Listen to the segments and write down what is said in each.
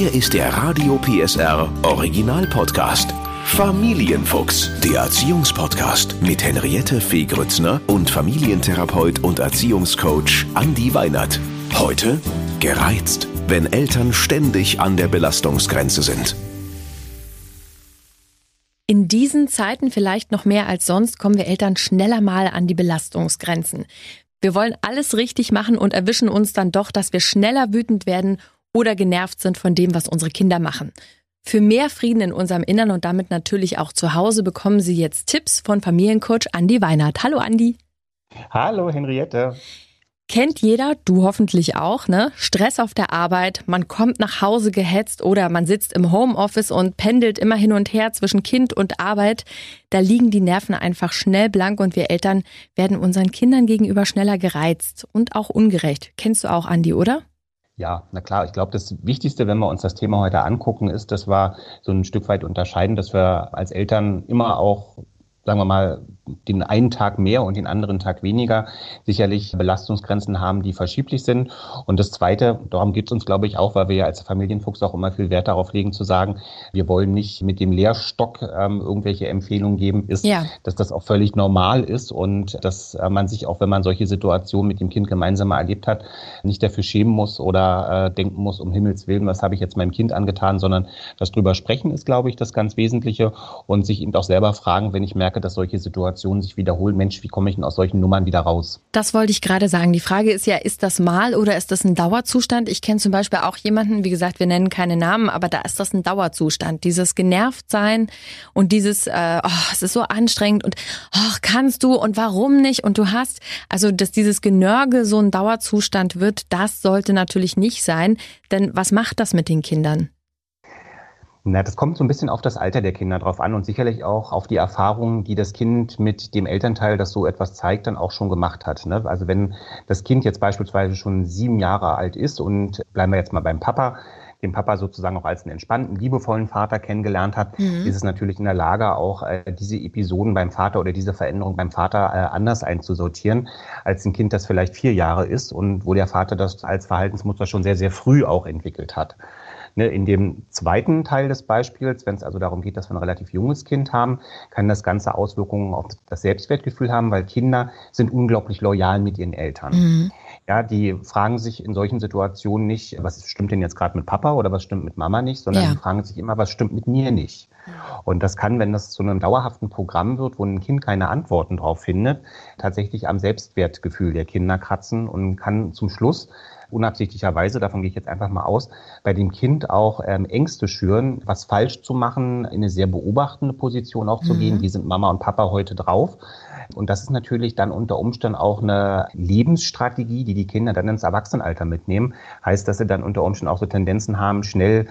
Hier ist der Radio PSR Original Podcast. Familienfuchs, der Erziehungspodcast mit Henriette Fee Grützner und Familientherapeut und Erziehungscoach Andi Weinert. Heute gereizt, wenn Eltern ständig an der Belastungsgrenze sind. In diesen Zeiten vielleicht noch mehr als sonst kommen wir Eltern schneller mal an die Belastungsgrenzen. Wir wollen alles richtig machen und erwischen uns dann doch, dass wir schneller wütend werden oder genervt sind von dem, was unsere Kinder machen. Für mehr Frieden in unserem Innern und damit natürlich auch zu Hause bekommen Sie jetzt Tipps von Familiencoach Andi Weinert. Hallo Andi. Hallo Henriette. Kennt jeder, du hoffentlich auch, ne? Stress auf der Arbeit, man kommt nach Hause gehetzt oder man sitzt im Homeoffice und pendelt immer hin und her zwischen Kind und Arbeit. Da liegen die Nerven einfach schnell blank und wir Eltern werden unseren Kindern gegenüber schneller gereizt und auch ungerecht. Kennst du auch, Andi, oder? Ja, na klar. Ich glaube, das Wichtigste, wenn wir uns das Thema heute angucken, ist, dass wir so ein Stück weit unterscheiden, dass wir als Eltern immer auch sagen wir mal, den einen Tag mehr und den anderen Tag weniger sicherlich Belastungsgrenzen haben, die verschieblich sind. Und das Zweite, darum geht es uns, glaube ich, auch, weil wir ja als Familienfuchs auch immer viel Wert darauf legen, zu sagen, wir wollen nicht mit dem Lehrstock ähm, irgendwelche Empfehlungen geben, ist, ja. dass das auch völlig normal ist und dass äh, man sich auch, wenn man solche Situationen mit dem Kind gemeinsam mal erlebt hat, nicht dafür schämen muss oder äh, denken muss, um Himmels Willen, was habe ich jetzt meinem Kind angetan, sondern das drüber sprechen ist, glaube ich, das ganz Wesentliche und sich eben auch selber fragen, wenn ich merke, dass solche Situationen sich wiederholen, Mensch, wie komme ich denn aus solchen Nummern wieder raus? Das wollte ich gerade sagen. Die Frage ist ja, ist das mal oder ist das ein Dauerzustand? Ich kenne zum Beispiel auch jemanden, wie gesagt, wir nennen keine Namen, aber da ist das ein Dauerzustand. Dieses Genervtsein und dieses, äh, oh, es ist so anstrengend und oh, kannst du und warum nicht? Und du hast, also dass dieses Genörge so ein Dauerzustand wird, das sollte natürlich nicht sein. Denn was macht das mit den Kindern? Na, das kommt so ein bisschen auf das Alter der Kinder drauf an und sicherlich auch auf die Erfahrungen, die das Kind mit dem Elternteil, das so etwas zeigt, dann auch schon gemacht hat. Ne? Also wenn das Kind jetzt beispielsweise schon sieben Jahre alt ist und bleiben wir jetzt mal beim Papa, den Papa sozusagen auch als einen entspannten, liebevollen Vater kennengelernt hat, mhm. ist es natürlich in der Lage, auch äh, diese Episoden beim Vater oder diese Veränderung beim Vater äh, anders einzusortieren, als ein Kind, das vielleicht vier Jahre ist und wo der Vater das als Verhaltensmuster schon sehr, sehr früh auch entwickelt hat. Ne, in dem zweiten Teil des Beispiels, wenn es also darum geht, dass wir ein relativ junges Kind haben, kann das Ganze Auswirkungen auf das Selbstwertgefühl haben, weil Kinder sind unglaublich loyal mit ihren Eltern. Mhm. Ja, die fragen sich in solchen Situationen nicht, was stimmt denn jetzt gerade mit Papa oder was stimmt mit Mama nicht, sondern ja. die fragen sich immer, was stimmt mit mir nicht. Und das kann, wenn das zu einem dauerhaften Programm wird, wo ein Kind keine Antworten drauf findet, tatsächlich am Selbstwertgefühl der Kinder kratzen und kann zum Schluss unabsichtlicherweise, davon gehe ich jetzt einfach mal aus, bei dem Kind auch ähm, Ängste schüren, was falsch zu machen, in eine sehr beobachtende Position auch zu mhm. gehen. Wie sind Mama und Papa heute drauf? Und das ist natürlich dann unter Umständen auch eine Lebensstrategie, die die Kinder dann ins Erwachsenenalter mitnehmen. Heißt, dass sie dann unter Umständen auch so Tendenzen haben, schnell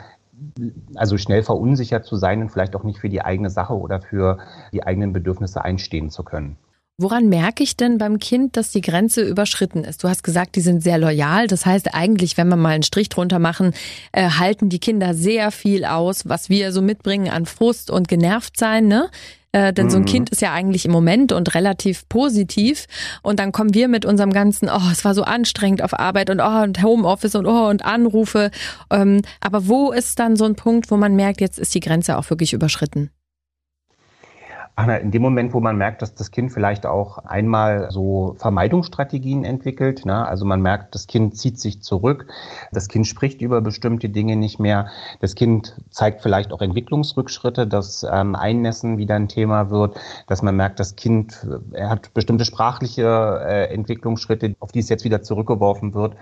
also schnell verunsichert zu sein und vielleicht auch nicht für die eigene Sache oder für die eigenen Bedürfnisse einstehen zu können. Woran merke ich denn beim Kind, dass die Grenze überschritten ist? Du hast gesagt, die sind sehr loyal. Das heißt eigentlich, wenn wir mal einen Strich drunter machen, äh, halten die Kinder sehr viel aus, was wir so mitbringen an Frust und genervt sein. Ne? Äh, denn mhm. so ein mhm. Kind ist ja eigentlich im Moment und relativ positiv. Und dann kommen wir mit unserem ganzen, oh, es war so anstrengend auf Arbeit und oh, und Homeoffice und oh, und Anrufe. Ähm, aber wo ist dann so ein Punkt, wo man merkt, jetzt ist die Grenze auch wirklich überschritten? In dem Moment, wo man merkt, dass das Kind vielleicht auch einmal so Vermeidungsstrategien entwickelt, ne? also man merkt, das Kind zieht sich zurück, das Kind spricht über bestimmte Dinge nicht mehr, das Kind zeigt vielleicht auch Entwicklungsrückschritte, dass ähm, Einnässen wieder ein Thema wird, dass man merkt, das Kind er hat bestimmte sprachliche äh, Entwicklungsschritte, auf die es jetzt wieder zurückgeworfen wird.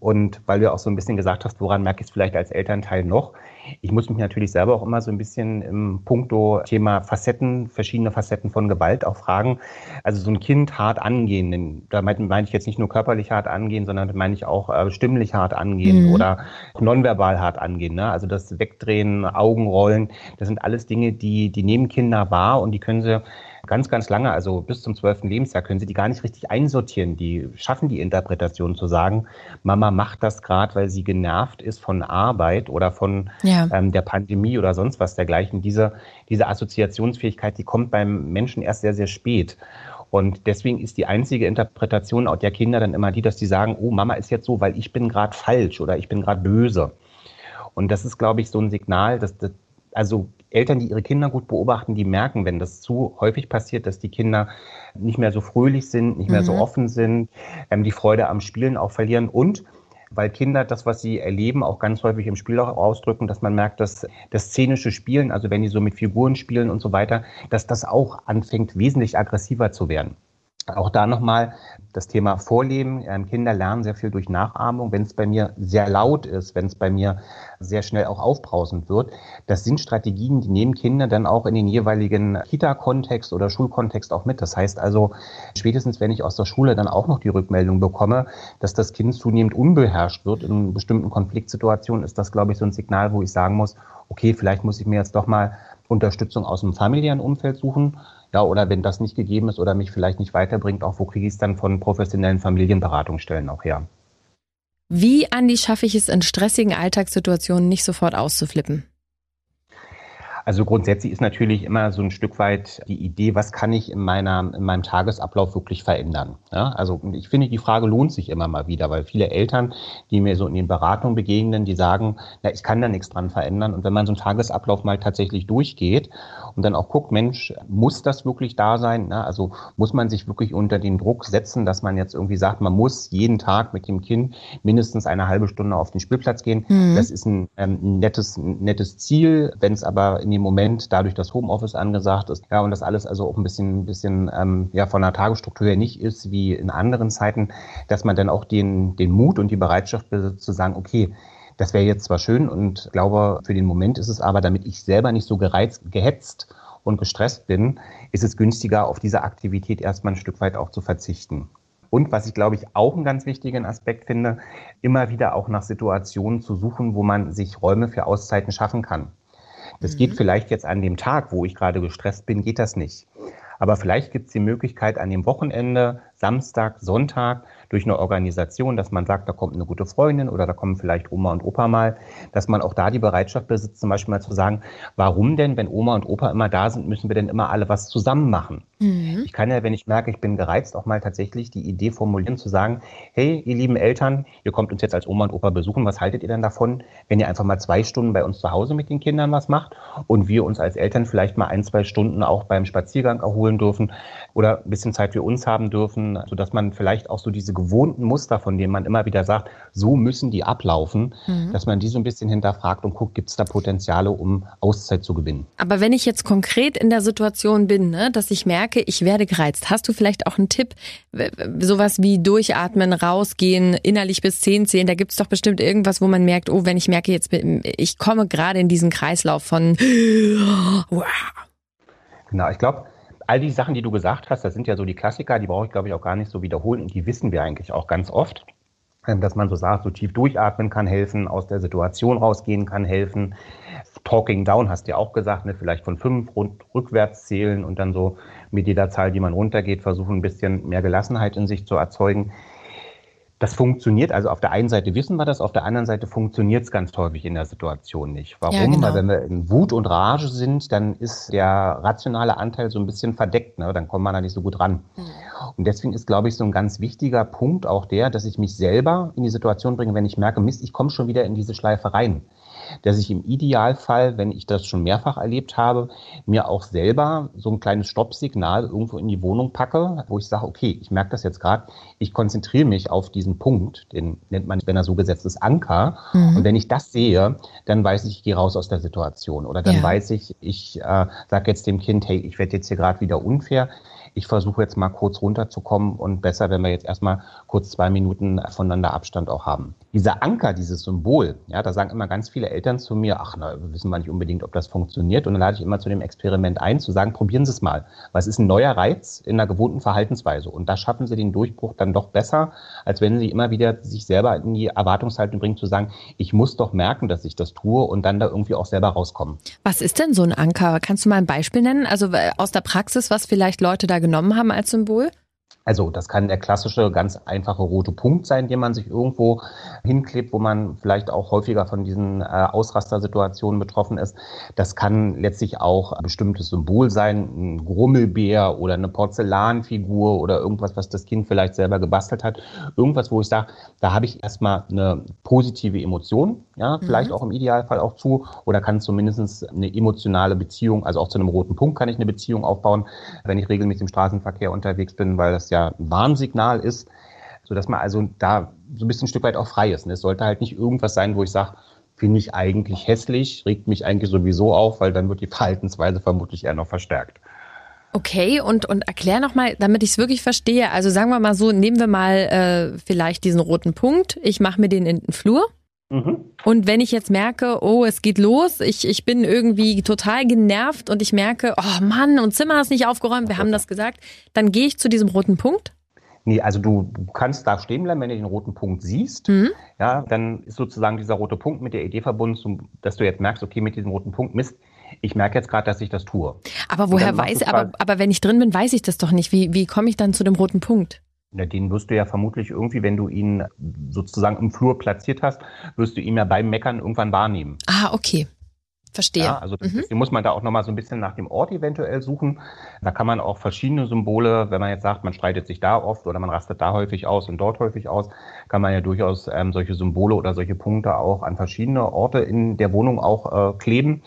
Und weil du auch so ein bisschen gesagt hast, woran merke ich es vielleicht als Elternteil noch? Ich muss mich natürlich selber auch immer so ein bisschen im Punkto Thema Facetten, verschiedene Facetten von Gewalt auch fragen. Also so ein Kind hart angehen, denn da meine ich jetzt nicht nur körperlich hart angehen, sondern meine ich auch äh, stimmlich hart angehen mhm. oder nonverbal hart angehen. Ne? Also das Wegdrehen, Augenrollen, das sind alles Dinge, die, die nehmen Kinder wahr und die können sie ganz, ganz lange, also bis zum zwölften Lebensjahr, können sie die gar nicht richtig einsortieren. Die schaffen die Interpretation zu sagen, Mama macht das gerade, weil sie genervt ist von Arbeit oder von ja. Ähm, der Pandemie oder sonst was dergleichen. Diese, diese Assoziationsfähigkeit, die kommt beim Menschen erst sehr, sehr spät. Und deswegen ist die einzige Interpretation auch der Kinder dann immer die, dass die sagen, oh, Mama ist jetzt so, weil ich bin gerade falsch oder ich bin gerade böse. Und das ist, glaube ich, so ein Signal, dass das, also Eltern, die ihre Kinder gut beobachten, die merken, wenn das zu häufig passiert, dass die Kinder nicht mehr so fröhlich sind, nicht mehr mhm. so offen sind, ähm, die Freude am Spielen auch verlieren und weil Kinder das, was sie erleben, auch ganz häufig im Spiel auch ausdrücken, dass man merkt, dass das szenische Spielen, also wenn die so mit Figuren spielen und so weiter, dass das auch anfängt, wesentlich aggressiver zu werden. Auch da nochmal das Thema Vorleben. Ähm, Kinder lernen sehr viel durch Nachahmung. Wenn es bei mir sehr laut ist, wenn es bei mir sehr schnell auch aufbrausend wird, das sind Strategien, die nehmen Kinder dann auch in den jeweiligen Kita-Kontext oder Schulkontext auch mit. Das heißt also, spätestens wenn ich aus der Schule dann auch noch die Rückmeldung bekomme, dass das Kind zunehmend unbeherrscht wird in bestimmten Konfliktsituationen, ist das, glaube ich, so ein Signal, wo ich sagen muss, okay, vielleicht muss ich mir jetzt doch mal Unterstützung aus dem familiären Umfeld suchen ja, oder wenn das nicht gegeben ist oder mich vielleicht nicht weiterbringt, auch wo kriege ich es dann von professionellen Familienberatungsstellen auch her? Wie, Andi, schaffe ich es in stressigen Alltagssituationen nicht sofort auszuflippen? Also grundsätzlich ist natürlich immer so ein Stück weit die Idee, was kann ich in, meiner, in meinem Tagesablauf wirklich verändern. Ja, also ich finde, die Frage lohnt sich immer mal wieder, weil viele Eltern, die mir so in den Beratungen begegnen, die sagen, na, ich kann da nichts dran verändern. Und wenn man so einen Tagesablauf mal tatsächlich durchgeht und dann auch guckt, Mensch, muss das wirklich da sein? Na, also muss man sich wirklich unter den Druck setzen, dass man jetzt irgendwie sagt, man muss jeden Tag mit dem Kind mindestens eine halbe Stunde auf den Spielplatz gehen. Mhm. Das ist ein, ähm, nettes, nettes Ziel. Wenn es aber in dem Moment, dadurch, dass Homeoffice angesagt ist, ja, und das alles also auch ein bisschen, bisschen ähm, ja, von der Tagesstruktur her nicht ist wie in anderen Zeiten, dass man dann auch den, den Mut und die Bereitschaft besitzt zu sagen, okay, das wäre jetzt zwar schön und glaube, für den Moment ist es aber, damit ich selber nicht so gereizt, gehetzt und gestresst bin, ist es günstiger, auf diese Aktivität erstmal ein Stück weit auch zu verzichten. Und was ich, glaube ich, auch einen ganz wichtigen Aspekt finde, immer wieder auch nach Situationen zu suchen, wo man sich Räume für Auszeiten schaffen kann. Das mhm. geht vielleicht jetzt an dem Tag, wo ich gerade gestresst bin, geht das nicht. Aber vielleicht gibt es die Möglichkeit an dem Wochenende, Samstag, Sonntag, durch eine Organisation, dass man sagt, da kommt eine gute Freundin oder da kommen vielleicht Oma und Opa mal, dass man auch da die Bereitschaft besitzt, zum Beispiel mal zu sagen, warum denn, wenn Oma und Opa immer da sind, müssen wir denn immer alle was zusammen machen? Mhm. Ich kann ja, wenn ich merke, ich bin gereizt, auch mal tatsächlich die Idee formulieren, zu sagen, hey, ihr lieben Eltern, ihr kommt uns jetzt als Oma und Opa besuchen, was haltet ihr denn davon, wenn ihr einfach mal zwei Stunden bei uns zu Hause mit den Kindern was macht und wir uns als Eltern vielleicht mal ein, zwei Stunden auch beim Spaziergang erholen dürfen oder ein bisschen Zeit für uns haben dürfen, sodass man vielleicht auch so diese gewohnten Muster, von denen man immer wieder sagt, so müssen die ablaufen, mhm. dass man die so ein bisschen hinterfragt und guckt, gibt es da Potenziale, um Auszeit zu gewinnen. Aber wenn ich jetzt konkret in der Situation bin, ne, dass ich merke, ich werde gereizt, hast du vielleicht auch einen Tipp, sowas wie durchatmen, rausgehen, innerlich bis zehn zählen, da gibt es doch bestimmt irgendwas, wo man merkt, oh, wenn ich merke, jetzt ich komme gerade in diesen Kreislauf von Genau, ich glaube, all die Sachen, die du gesagt hast, das sind ja so die Klassiker, die brauche ich, glaube ich, auch gar nicht so wiederholen. Und die wissen wir eigentlich auch ganz oft, dass man so sagt, so tief durchatmen kann helfen, aus der Situation rausgehen kann helfen. Talking down hast du ja auch gesagt, ne, vielleicht von fünf rund, rückwärts zählen und dann so mit jeder Zahl, die man runtergeht, versuchen, ein bisschen mehr Gelassenheit in sich zu erzeugen. Das funktioniert, also auf der einen Seite wissen wir das, auf der anderen Seite funktioniert es ganz häufig in der Situation nicht. Warum? Ja, genau. Weil wenn wir in Wut und Rage sind, dann ist der rationale Anteil so ein bisschen verdeckt, ne? dann kommt man da nicht so gut ran. Mhm. Und deswegen ist, glaube ich, so ein ganz wichtiger Punkt auch der, dass ich mich selber in die Situation bringe, wenn ich merke, Mist, ich komme schon wieder in diese Schleife rein dass ich im Idealfall, wenn ich das schon mehrfach erlebt habe, mir auch selber so ein kleines Stoppsignal irgendwo in die Wohnung packe, wo ich sage, okay, ich merke das jetzt gerade, ich konzentriere mich auf diesen Punkt, den nennt man, wenn er so gesetzt ist, Anker. Mhm. Und wenn ich das sehe, dann weiß ich, ich gehe raus aus der Situation. Oder dann ja. weiß ich, ich äh, sage jetzt dem Kind, hey, ich werde jetzt hier gerade wieder unfair ich versuche jetzt mal kurz runterzukommen und besser, wenn wir jetzt erstmal kurz zwei Minuten voneinander Abstand auch haben. Dieser Anker, dieses Symbol, ja, da sagen immer ganz viele Eltern zu mir, ach, na, wissen wir nicht unbedingt, ob das funktioniert. Und dann lade ich immer zu dem Experiment ein, zu sagen, probieren Sie es mal. Was ist ein neuer Reiz in einer gewohnten Verhaltensweise? Und da schaffen Sie den Durchbruch dann doch besser, als wenn Sie immer wieder sich selber in die Erwartungshaltung bringen, zu sagen, ich muss doch merken, dass ich das tue und dann da irgendwie auch selber rauskommen. Was ist denn so ein Anker? Kannst du mal ein Beispiel nennen? Also äh, aus der Praxis, was vielleicht Leute da genommen haben als Symbol? Also das kann der klassische, ganz einfache rote Punkt sein, den man sich irgendwo hinklebt, wo man vielleicht auch häufiger von diesen äh, Ausrastersituationen betroffen ist. Das kann letztlich auch ein bestimmtes Symbol sein, ein Grummelbär oder eine Porzellanfigur oder irgendwas, was das Kind vielleicht selber gebastelt hat. Irgendwas, wo ich sage, da habe ich erstmal eine positive Emotion, ja, vielleicht mhm. auch im Idealfall auch zu, oder kann zumindest eine emotionale Beziehung, also auch zu einem roten Punkt kann ich eine Beziehung aufbauen, wenn ich regelmäßig im Straßenverkehr unterwegs bin, weil das ja ein Warnsignal ist, sodass man also da so ein bisschen ein Stück weit auch frei ist. Es sollte halt nicht irgendwas sein, wo ich sage, finde ich eigentlich hässlich, regt mich eigentlich sowieso auf, weil dann wird die Verhaltensweise vermutlich eher noch verstärkt. Okay, und, und erklär nochmal, damit ich es wirklich verstehe. Also sagen wir mal so, nehmen wir mal äh, vielleicht diesen roten Punkt. Ich mache mir den in den Flur. Mhm. Und wenn ich jetzt merke, oh, es geht los, ich, ich bin irgendwie total genervt und ich merke, oh Mann, und Zimmer ist nicht aufgeräumt, wir haben das gesagt, dann gehe ich zu diesem roten Punkt. Nee, also du kannst da stehen bleiben, wenn du den roten Punkt siehst. Mhm. Ja, dann ist sozusagen dieser rote Punkt mit der Idee verbunden, dass du jetzt merkst, okay, mit diesem roten Punkt, Mist, ich merke jetzt gerade, dass ich das tue. Aber woher weiß, aber, aber wenn ich drin bin, weiß ich das doch nicht. Wie, wie komme ich dann zu dem roten Punkt? Ja, den wirst du ja vermutlich irgendwie, wenn du ihn sozusagen im Flur platziert hast, wirst du ihn ja beim Meckern irgendwann wahrnehmen. Ah, okay. Verstehe. Ja, also mhm. muss man da auch nochmal so ein bisschen nach dem Ort eventuell suchen. Da kann man auch verschiedene Symbole, wenn man jetzt sagt, man streitet sich da oft oder man rastet da häufig aus und dort häufig aus, kann man ja durchaus ähm, solche Symbole oder solche Punkte auch an verschiedene Orte in der Wohnung auch äh, kleben.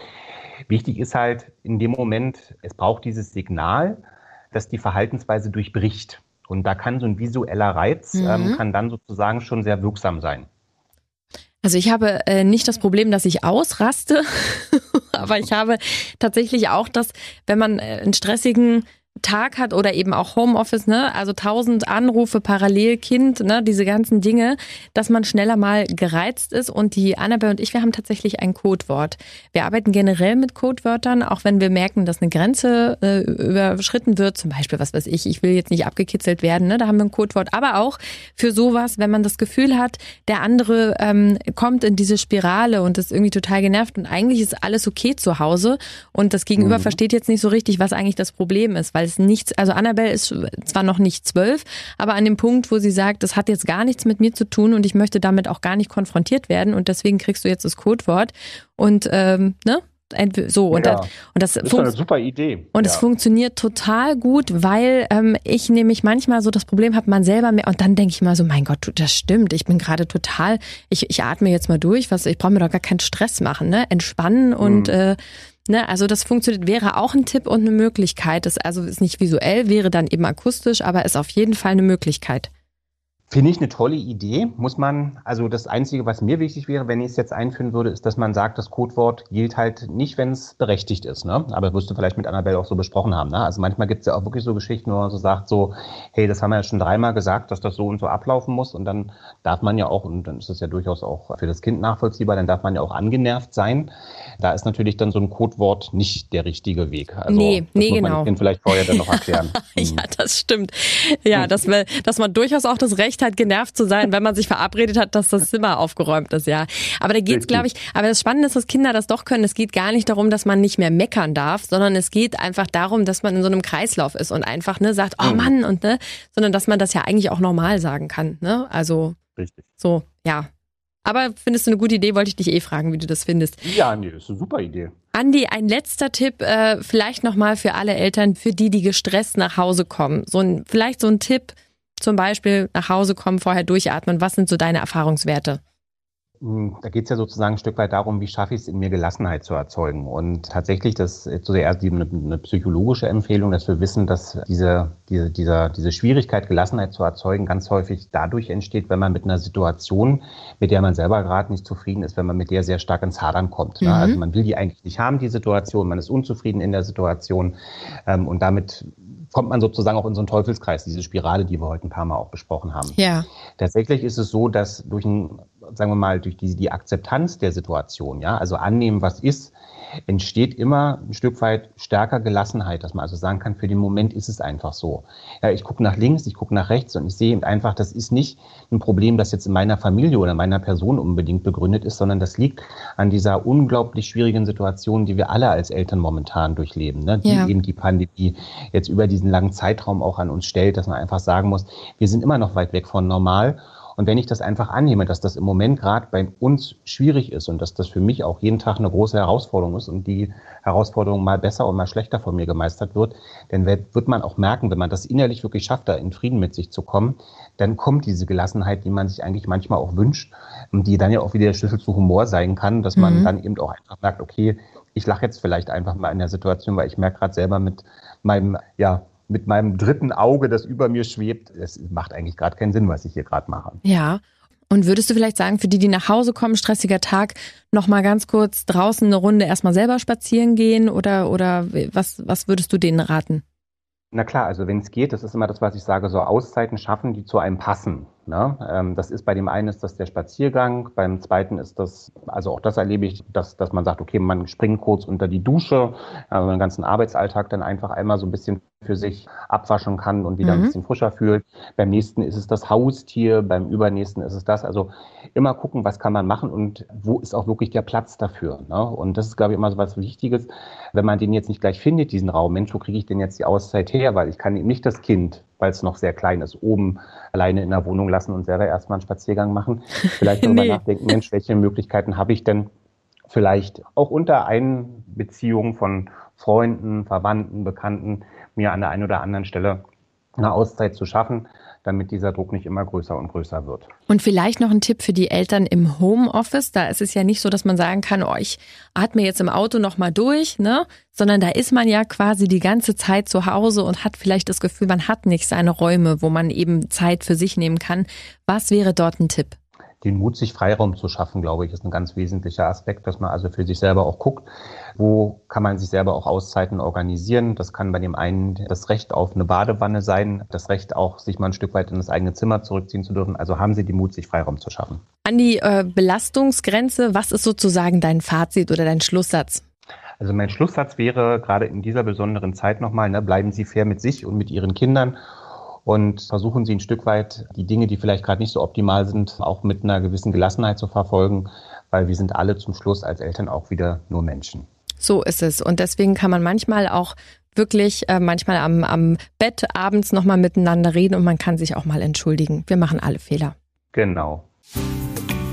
Wichtig ist halt in dem Moment, es braucht dieses Signal, dass die Verhaltensweise durchbricht. Und da kann so ein visueller Reiz, ähm, mhm. ähm, kann dann sozusagen schon sehr wirksam sein. Also ich habe äh, nicht das Problem, dass ich ausraste, aber ich habe tatsächlich auch das, wenn man äh, einen stressigen Tag hat oder eben auch Homeoffice, ne, also tausend Anrufe parallel, Kind, ne, diese ganzen Dinge, dass man schneller mal gereizt ist. Und die Annabelle und ich, wir haben tatsächlich ein Codewort. Wir arbeiten generell mit Codewörtern, auch wenn wir merken, dass eine Grenze äh, überschritten wird. Zum Beispiel, was weiß ich, ich will jetzt nicht abgekitzelt werden, ne, da haben wir ein Codewort. Aber auch für sowas, wenn man das Gefühl hat, der andere ähm, kommt in diese Spirale und ist irgendwie total genervt und eigentlich ist alles okay zu Hause und das Gegenüber mhm. versteht jetzt nicht so richtig, was eigentlich das Problem ist, weil es nichts, also Annabelle ist zwar noch nicht zwölf, aber an dem Punkt, wo sie sagt, das hat jetzt gar nichts mit mir zu tun und ich möchte damit auch gar nicht konfrontiert werden und deswegen kriegst du jetzt das Codewort und ähm, ne? So und, ja, das, und das, das ist eine super Idee. Und ja. es funktioniert total gut, weil ähm, ich nämlich manchmal so das Problem habe, man selber mehr und dann denke ich mal so, mein Gott, das stimmt, ich bin gerade total, ich, ich atme jetzt mal durch, was ich brauche mir doch gar keinen Stress machen, ne? Entspannen und mhm. äh, Ne, also das funktioniert, wäre auch ein Tipp und eine Möglichkeit. Das also ist nicht visuell, wäre dann eben akustisch, aber ist auf jeden Fall eine Möglichkeit. Finde ich eine tolle Idee. Muss man, also das Einzige, was mir wichtig wäre, wenn ich es jetzt einführen würde, ist, dass man sagt, das Codewort gilt halt nicht, wenn es berechtigt ist. Ne? Aber wirst du vielleicht mit Annabelle auch so besprochen haben. Ne? Also manchmal gibt es ja auch wirklich so Geschichten, wo man so sagt, so, hey, das haben wir ja schon dreimal gesagt, dass das so und so ablaufen muss. Und dann darf man ja auch, und dann ist es ja durchaus auch für das Kind nachvollziehbar, dann darf man ja auch angenervt sein. Da ist natürlich dann so ein Codewort nicht der richtige Weg. Also, nee, nee, muss genau. Man Kind vielleicht vorher dann noch erklären. ja, das stimmt. Ja, dass, wir, dass man durchaus auch das Recht Recht hat, genervt zu sein, wenn man sich verabredet hat, dass das Zimmer aufgeräumt ist, ja. Aber da geht's, glaube ich, aber das Spannende ist, dass Kinder das doch können. Es geht gar nicht darum, dass man nicht mehr meckern darf, sondern es geht einfach darum, dass man in so einem Kreislauf ist und einfach ne sagt, oh mhm. Mann und ne, sondern dass man das ja eigentlich auch normal sagen kann, ne? Also Richtig. so, ja. Aber findest du eine gute Idee? Wollte ich dich eh fragen, wie du das findest. Ja, nee, das ist eine super Idee. Andi, ein letzter Tipp, äh, vielleicht nochmal für alle Eltern, für die, die gestresst nach Hause kommen. So ein, vielleicht so ein Tipp, zum Beispiel nach Hause kommen, vorher durchatmen? Was sind so deine Erfahrungswerte? Hm, da geht es ja sozusagen ein Stück weit darum, wie schaffe ich es in mir Gelassenheit zu erzeugen. Und tatsächlich, das ist zuerst eine, eine psychologische Empfehlung, dass wir wissen, dass diese, diese, dieser, diese Schwierigkeit, Gelassenheit zu erzeugen, ganz häufig dadurch entsteht, wenn man mit einer Situation, mit der man selber gerade nicht zufrieden ist, wenn man mit der sehr stark ins Hadern kommt. Ne? Mhm. Also man will die eigentlich nicht haben, die Situation, man ist unzufrieden in der Situation ähm, und damit kommt man sozusagen auch in so einen Teufelskreis, diese Spirale, die wir heute ein paar Mal auch besprochen haben. Ja. Tatsächlich ist es so, dass durch ein sagen wir mal, durch die, die Akzeptanz der Situation, ja, also annehmen, was ist, entsteht immer ein Stück weit stärker Gelassenheit, dass man also sagen kann, für den Moment ist es einfach so. Ja, ich gucke nach links, ich gucke nach rechts und ich sehe einfach, das ist nicht ein Problem, das jetzt in meiner Familie oder meiner Person unbedingt begründet ist, sondern das liegt an dieser unglaublich schwierigen Situation, die wir alle als Eltern momentan durchleben, ne? die ja. eben die Pandemie jetzt über diesen langen Zeitraum auch an uns stellt, dass man einfach sagen muss, wir sind immer noch weit weg von normal und wenn ich das einfach annehme, dass das im Moment gerade bei uns schwierig ist und dass das für mich auch jeden Tag eine große Herausforderung ist und die Herausforderung mal besser und mal schlechter von mir gemeistert wird, dann wird man auch merken, wenn man das innerlich wirklich schafft, da in Frieden mit sich zu kommen, dann kommt diese Gelassenheit, die man sich eigentlich manchmal auch wünscht und die dann ja auch wieder der Schlüssel zu Humor sein kann, dass man mhm. dann eben auch einfach merkt, okay, ich lache jetzt vielleicht einfach mal in der Situation, weil ich merke gerade selber mit meinem, ja, mit meinem dritten Auge, das über mir schwebt. Es macht eigentlich gerade keinen Sinn, was ich hier gerade mache. Ja. Und würdest du vielleicht sagen, für die, die nach Hause kommen, stressiger Tag, noch mal ganz kurz draußen eine Runde erstmal selber spazieren gehen oder oder was was würdest du denen raten? Na klar, also wenn es geht, das ist immer das, was ich sage, so Auszeiten schaffen, die zu einem passen. Ne? Ähm, das ist bei dem einen ist das der Spaziergang, beim zweiten ist das, also auch das erlebe ich, dass, dass man sagt, okay, man springt kurz unter die Dusche, äh, den ganzen Arbeitsalltag dann einfach einmal so ein bisschen für sich abwaschen kann und wieder mhm. ein bisschen frischer fühlt. Beim nächsten ist es das Haustier, beim übernächsten ist es das. Also immer gucken, was kann man machen und wo ist auch wirklich der Platz dafür. Ne? Und das ist, glaube ich, immer so was Wichtiges, wenn man den jetzt nicht gleich findet, diesen Raum. Mensch, wo kriege ich denn jetzt die Auszeit her? Weil ich kann eben nicht das Kind weil es noch sehr klein ist, oben alleine in der Wohnung lassen und selber erstmal einen Spaziergang machen. Vielleicht darüber nee. nachdenken, Mensch, welche Möglichkeiten habe ich denn vielleicht auch unter Einbeziehung von Freunden, Verwandten, Bekannten, mir an der einen oder anderen Stelle eine Auszeit zu schaffen, damit dieser Druck nicht immer größer und größer wird. Und vielleicht noch ein Tipp für die Eltern im Homeoffice. Da ist es ja nicht so, dass man sagen kann, oh, ich atme jetzt im Auto nochmal durch, ne? Sondern da ist man ja quasi die ganze Zeit zu Hause und hat vielleicht das Gefühl, man hat nicht seine Räume, wo man eben Zeit für sich nehmen kann. Was wäre dort ein Tipp? Den Mut, sich Freiraum zu schaffen, glaube ich, ist ein ganz wesentlicher Aspekt, dass man also für sich selber auch guckt, wo kann man sich selber auch Auszeiten organisieren. Das kann bei dem einen das Recht auf eine Badewanne sein, das Recht auch, sich mal ein Stück weit in das eigene Zimmer zurückziehen zu dürfen. Also haben Sie den Mut, sich Freiraum zu schaffen. An die äh, Belastungsgrenze, was ist sozusagen dein Fazit oder dein Schlusssatz? Also mein Schlusssatz wäre gerade in dieser besonderen Zeit nochmal, ne, bleiben Sie fair mit sich und mit Ihren Kindern und versuchen Sie ein Stück weit die Dinge, die vielleicht gerade nicht so optimal sind, auch mit einer gewissen Gelassenheit zu verfolgen, weil wir sind alle zum Schluss als Eltern auch wieder nur Menschen. So ist es. Und deswegen kann man manchmal auch wirklich äh, manchmal am, am Bett abends nochmal miteinander reden und man kann sich auch mal entschuldigen. Wir machen alle Fehler. Genau.